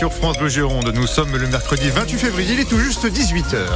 sur France Bleu Gironde. Nous sommes le mercredi 28 février, il est tout juste 18h.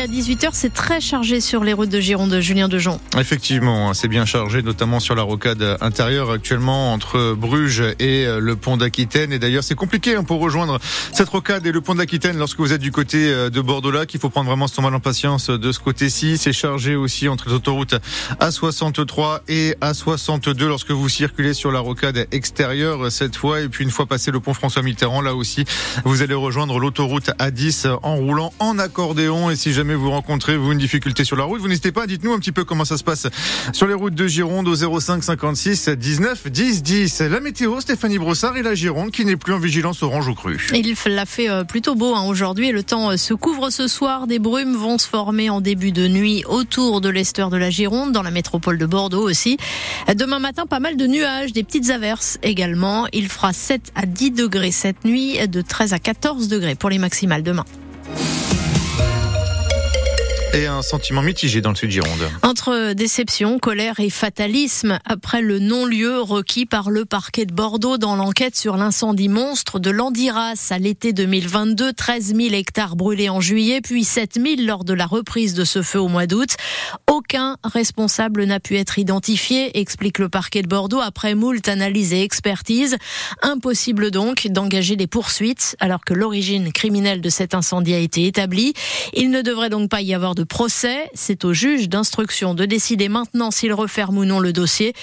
À 18h, c'est très chargé sur les routes de Gironde, Julien Dejon. Effectivement, c'est bien chargé, notamment sur la rocade intérieure actuellement entre Bruges et euh, le pont d'Aquitaine. Et d'ailleurs, c'est compliqué hein, pour rejoindre cette rocade et le pont d'Aquitaine lorsque vous êtes du côté euh, de Bordeaux-Lac. Il faut prendre vraiment son mal en patience de ce côté-ci. C'est chargé aussi entre les autoroutes A63 et A62 lorsque vous circulez sur la rocade extérieure cette fois. Et puis une fois passé le pont François Mitterrand, là aussi, vous allez rejoindre l'autoroute A10 en roulant en accordéon. Et si jamais vous rencontrez vous une difficulté sur la route, vous n'hésitez pas, dites-nous un petit peu comment ça se passe sur les routes de Gironde au 05 56 19 10 10. La météo, Stéphanie Brossard et la Gironde qui n'est plus en vigilance orange ou crue. Il l'a fait euh, plutôt beau hein, aujourd'hui le temps euh, se couvre ce soir. Des brumes vont se former en début de nuit autour de l'estuaire de la Gironde, dans la métropole de Bordeaux aussi. Demain matin, pas mal de nuages, des petites averses également. Il fera 7 à 10 degrés cette nuit, de 13 à 14 degrés pour les maximales demain. Et un sentiment mitigé dans le sud Gironde. Entre déception, colère et fatalisme, après le non-lieu requis par le parquet de Bordeaux dans l'enquête sur l'incendie monstre de l'Andiras à l'été 2022, 13 000 hectares brûlés en juillet, puis 7 000 lors de la reprise de ce feu au mois d'août. Aucun responsable n'a pu être identifié, explique le parquet de Bordeaux après moult analyses et expertises. Impossible donc d'engager des poursuites alors que l'origine criminelle de cet incendie a été établie. Il ne devrait donc pas y avoir de de procès. C'est au juge d'instruction de décider maintenant s'il referme ou non le dossier.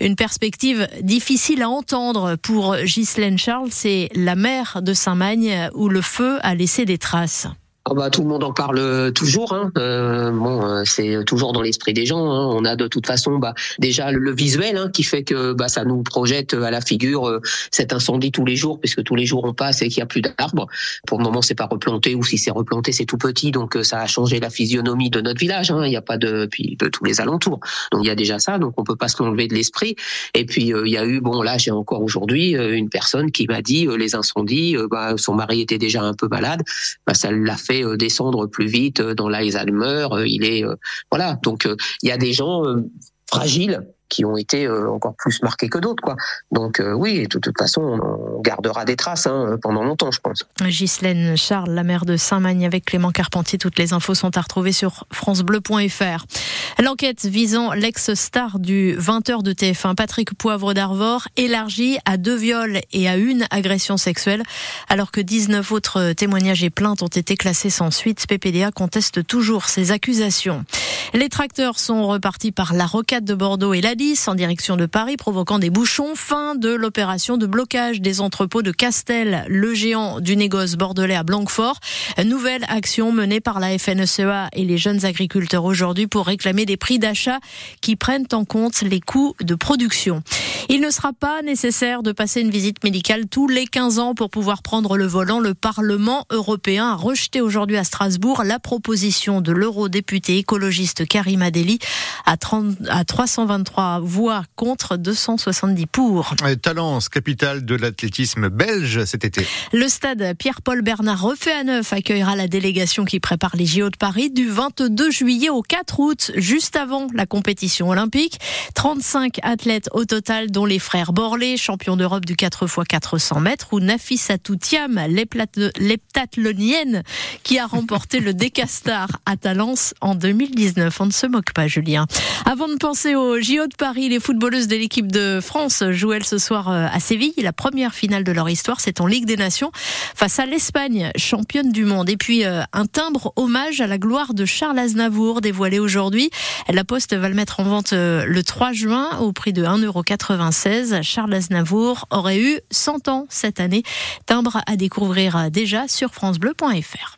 Une perspective difficile à entendre pour Ghislaine Charles, c'est la mère de Saint-Magne où le feu a laissé des traces. Oh bah, tout le monde en parle toujours. Hein. Euh, bon, euh, c'est toujours dans l'esprit des gens. Hein. On a de toute façon bah, déjà le, visuel hein, qui fait que bah, ça nous projette à la figure euh, cet incendie tous les jours, puisque tous les jours on passe et qu'il n'y a plus d'arbres. Pour le moment, c'est pas replanté, ou si c'est replanté, c'est tout petit, donc ça a changé la physionomie de notre village. Hein. Il n'y a pas de puis de tous les alentours. Donc il y a déjà ça, donc on peut pas se l'enlever de l'esprit. Et puis il y a eu bon là, j'ai encore aujourd'hui une personne qui m'a dit les incendies, bah, son mari était déjà un peu malade, bah, ça l'a fait euh, descendre plus vite euh, dans l'Alzheimer. Euh, il est voilà. Donc il y a des gens fragiles qui ont été euh, encore plus marqués que d'autres. quoi. Donc euh, oui, de toute façon, on gardera des traces hein, pendant longtemps, je pense. Ghislaine Charles, la mère de Saint-Magne avec Clément Carpentier. Toutes les infos sont à retrouver sur francebleu.fr. L'enquête visant l'ex-star du 20h de TF1, Patrick Poivre d'Arvor, élargie à deux viols et à une agression sexuelle, alors que 19 autres témoignages et plaintes ont été classés sans suite. PPDA conteste toujours ces accusations. Les tracteurs sont repartis par la rocade de Bordeaux et la en direction de Paris, provoquant des bouchons. Fin de l'opération de blocage des entrepôts de Castel, le géant du négoce bordelais à Blanquefort. Nouvelle action menée par la FNSEA et les jeunes agriculteurs aujourd'hui pour réclamer des prix d'achat qui prennent en compte les coûts de production. Il ne sera pas nécessaire de passer une visite médicale tous les 15 ans pour pouvoir prendre le volant. Le Parlement européen a rejeté aujourd'hui à Strasbourg la proposition de l'eurodéputé écologiste Karim Adeli à, 30, à 323 voix contre 270 pour. Talence, capitale de l'athlétisme belge cet été. Le stade Pierre-Paul Bernard refait à neuf accueillera la délégation qui prépare les JO de Paris du 22 juillet au 4 août, juste avant la compétition olympique. 35 athlètes au total dont les frères Borlé, champions d'Europe du 4 x 400 mètres, ou Nafissatou Thiam, l'heptathlonienne, qui a remporté le Décastar à Talence en 2019. On ne se moque pas, Julien. Avant de penser au JO de Paris, les footballeuses de l'équipe de France jouent elles ce soir euh, à Séville. La première finale de leur histoire, c'est en Ligue des Nations face à l'Espagne, championne du monde. Et puis euh, un timbre hommage à la gloire de Charles Aznavour dévoilé aujourd'hui. La Poste va le mettre en vente euh, le 3 juin au prix de 1,80 Charles Aznavour aurait eu 100 ans cette année. Timbre à découvrir déjà sur francebleu.fr.